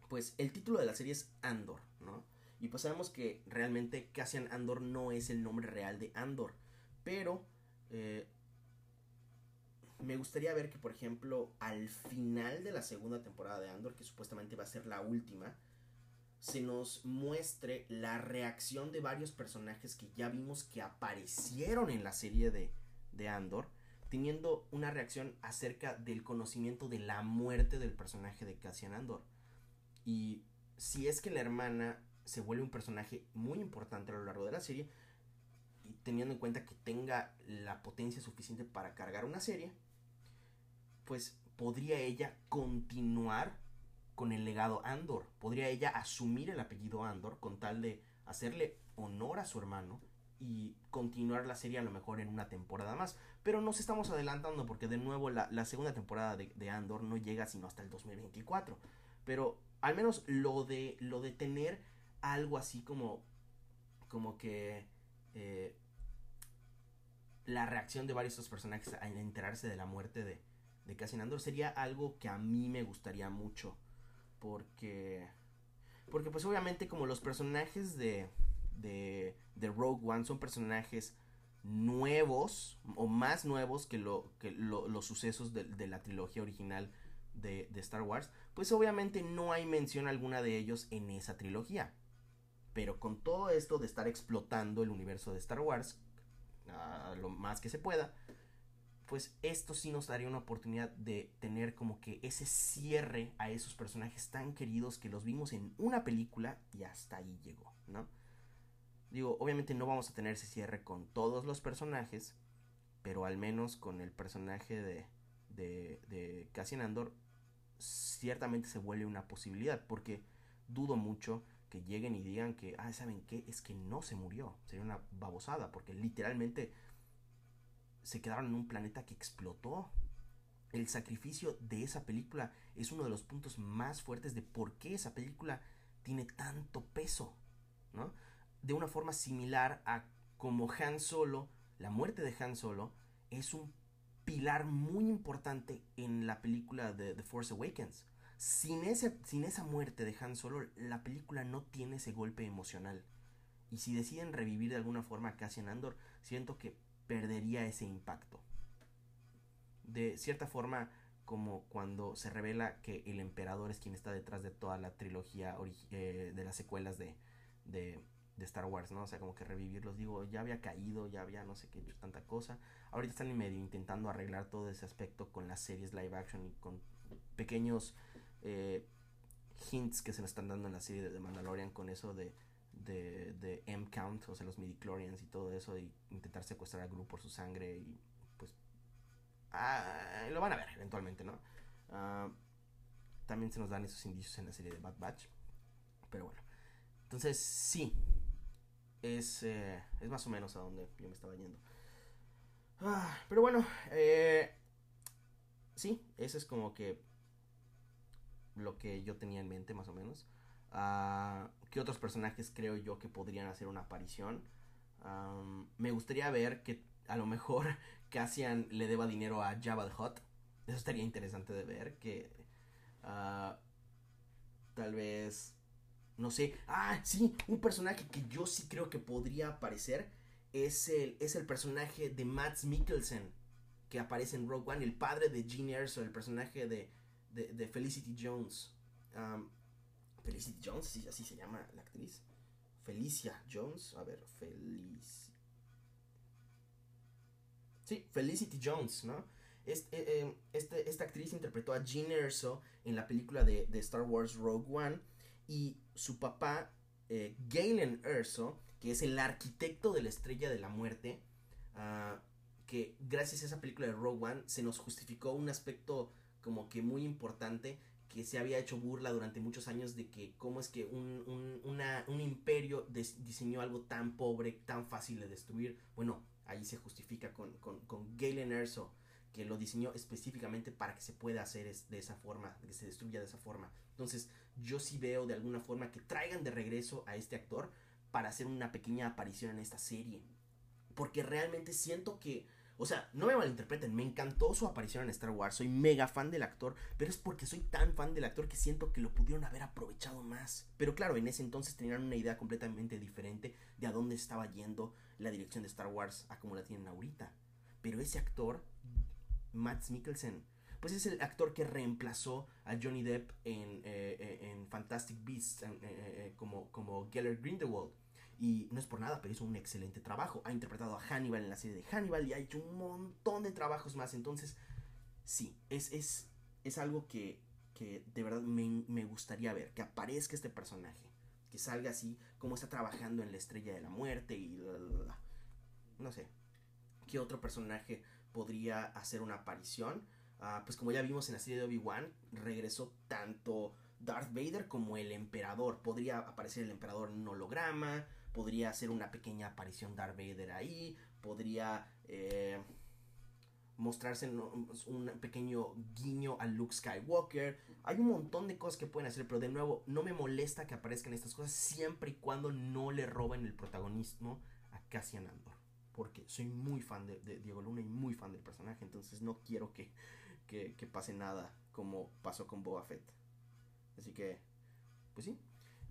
Speaker 1: pues el título de la serie es Andor, ¿no? Y pues sabemos que realmente Cassian Andor no es el nombre real de Andor, pero eh, me gustaría ver que, por ejemplo, al final de la segunda temporada de Andor, que supuestamente va a ser la última, se nos muestre la reacción de varios personajes que ya vimos que aparecieron en la serie de, de Andor, teniendo una reacción acerca del conocimiento de la muerte del personaje de Cassian Andor. Y si es que la hermana se vuelve un personaje muy importante a lo largo de la serie, y teniendo en cuenta que tenga la potencia suficiente para cargar una serie, pues podría ella continuar con el legado Andor. Podría ella asumir el apellido Andor con tal de hacerle honor a su hermano y continuar la serie a lo mejor en una temporada más. Pero nos estamos adelantando porque de nuevo la, segunda temporada de, Andor no llega sino hasta el 2024. Pero al menos lo de, lo de tener algo así como, como que eh, la reacción de varios de estos personajes a enterarse de la muerte de, de Cassian Andor sería algo que a mí me gustaría mucho. Porque, porque pues obviamente como los personajes de, de, de Rogue One son personajes nuevos o más nuevos que, lo, que los sucesos de, la trilogía original de, Star Wars, pues obviamente no hay mención alguna de ellos en esa trilogía. Pero con todo esto de estar explotando el universo de Star Wars, lo más que se pueda, pues esto sí nos daría una oportunidad de tener como que ese cierre a esos personajes tan queridos que los vimos en una película y hasta ahí llegó, ¿no? Digo, obviamente no vamos a tener ese cierre con todos los personajes, pero al menos con el personaje de, de, de Cassian Andor ciertamente se vuelve una posibilidad, porque dudo mucho que lleguen y digan que, ah, ¿saben qué? Es que no se murió. Sería una babosada, porque literalmente se quedaron en un planeta que explotó. el sacrificio de esa película es uno de los puntos más fuertes de por qué esa película tiene tanto peso, ¿no? De una forma similar a como Han Solo, la muerte de Han Solo es un pilar muy importante en la película de The Force Awakens. Sin, ese, sin esa muerte de Han Solo, la película no tiene ese golpe emocional. Y si deciden revivir de alguna forma a Cassian Andor, siento que perdería ese impacto. De cierta forma, como cuando se revela que el emperador es quien está detrás de toda la trilogía eh, de las secuelas de, de, de, Star Wars, ¿no? O sea, como que revivirlos, digo, ya había caído, ya había no sé qué, tanta cosa. Ahorita están en medio intentando arreglar todo ese aspecto con las series live action y con pequeños eh, hints que se nos están dando en la serie de Mandalorian con eso de, de, de M-Count, o sea, los midichlorians y todo eso, y intentar secuestrar a Gru por su sangre y pues ah, lo van a ver eventualmente, ¿no? Ah, también se nos dan esos indicios en la serie de Bad Batch, pero bueno. Entonces, sí, es, eh, es más o menos a donde yo me estaba yendo. Ah, pero bueno, eh, sí, ese es como que lo que yo tenía en mente más o menos. ¿Qué otros personajes creo yo que podrían hacer una aparición? me gustaría ver que a lo mejor Cassian le deba dinero a Jabba the. Eso estaría interesante de ver. Que uh, tal vez. No sé. Ah, sí, un personaje que yo sí creo que podría aparecer es el, es el personaje de Matt Mikkelsen que aparece en Rogue One, el padre de Gene Erso, el personaje de, de, Felicity Jones. Felicity Jones, sí, así se llama la actriz. Felicia Jones, a ver, Felicia. Sí, Felicity Jones, ¿no? Este, eh, este, esta actriz interpretó a Jean Erso en la película de, Star Wars Rogue One y su papá, eh, Galen Erso, que es el arquitecto de la Estrella de la Muerte, ah, que gracias a esa película de Rogue One se nos justificó un aspecto como que muy importante que se había hecho burla durante muchos años de que cómo es que un, un, imperio diseñó algo tan pobre, tan fácil de destruir. Bueno, ahí se justifica con, con, con Galen Erso, que lo diseñó específicamente para que se pueda hacer de esa forma, que se destruya de esa forma. Entonces, yo sí veo de alguna forma que traigan de regreso a este actor para hacer una pequeña aparición en esta serie. Porque realmente siento que o sea, no me malinterpreten, me encantó su aparición en Star Wars, soy mega fan del actor, pero es porque soy tan fan del actor que siento que lo pudieron haber aprovechado más. Pero claro, en ese entonces tenían una idea completamente diferente de a dónde estaba yendo la dirección de Star Wars a como la tienen ahorita. Pero ese actor, Matt Mikkelsen, pues es el actor que reemplazó a Johnny Depp en, eh, eh, en Fantastic Beasts eh, como, como Gellert Grindelwald. Y no es por nada, pero hizo un excelente trabajo. Ha interpretado a Hannibal en la serie de Hannibal y ha hecho un montón de trabajos más. Entonces, sí, es, es, es algo que, que de verdad me, me, gustaría ver. Que aparezca este personaje. Que salga así, como está trabajando en la estrella de la muerte y... no sé. ¿Qué otro personaje podría hacer una aparición? Ah, pues como ya vimos en la serie de Obi-Wan, regresó tanto Darth Vader como el emperador. Podría aparecer el emperador en holograma podría hacer una pequeña aparición Darth Vader ahí, podría eh, mostrarse un pequeño guiño a Luke Skywalker. Hay un montón de cosas que pueden hacer, pero de nuevo, no me molesta que aparezcan estas cosas siempre y cuando no le roben el protagonismo a Cassian Andor. Porque soy muy fan de, Diego Luna y muy fan del personaje, entonces no quiero que, que pase nada como pasó con Boba Fett. Así que, pues sí,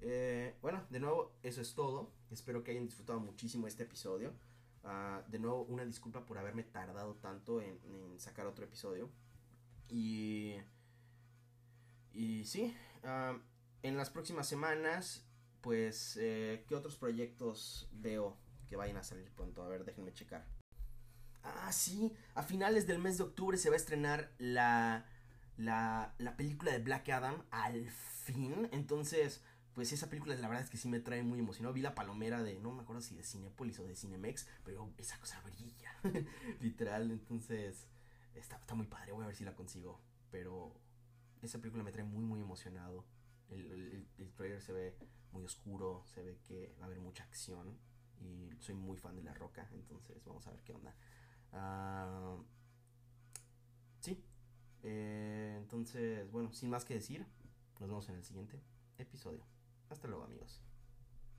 Speaker 1: eh, bueno, de nuevo, eso es todo. Espero que hayan disfrutado muchísimo este episodio. Ah, de nuevo, una disculpa por haberme tardado tanto en, sacar otro episodio. Y. Y sí, en las próximas semanas, pues, eh, ¿qué otros proyectos veo que vayan a salir pronto? A ver, déjenme checar. Ah, sí, a finales del mes de octubre se va a estrenar la, la, la película de Black Adam al fin. Entonces, pues esa película la verdad es que sí me trae muy emocionado. Vi la palomera de, no me acuerdo si de Cinepolis o de Cinemex, pero esa cosa brilla, literal. Entonces, está, está muy padre, voy a ver si la consigo. Pero esa película me trae muy, muy emocionado. El, el, trailer se ve muy oscuro, se ve que va a haber mucha acción. Y soy muy fan de La Roca, entonces vamos a ver qué onda. Ah, sí, Eh, entonces, bueno, sin más que decir, nos vemos en el siguiente episodio. Hasta luego amigos.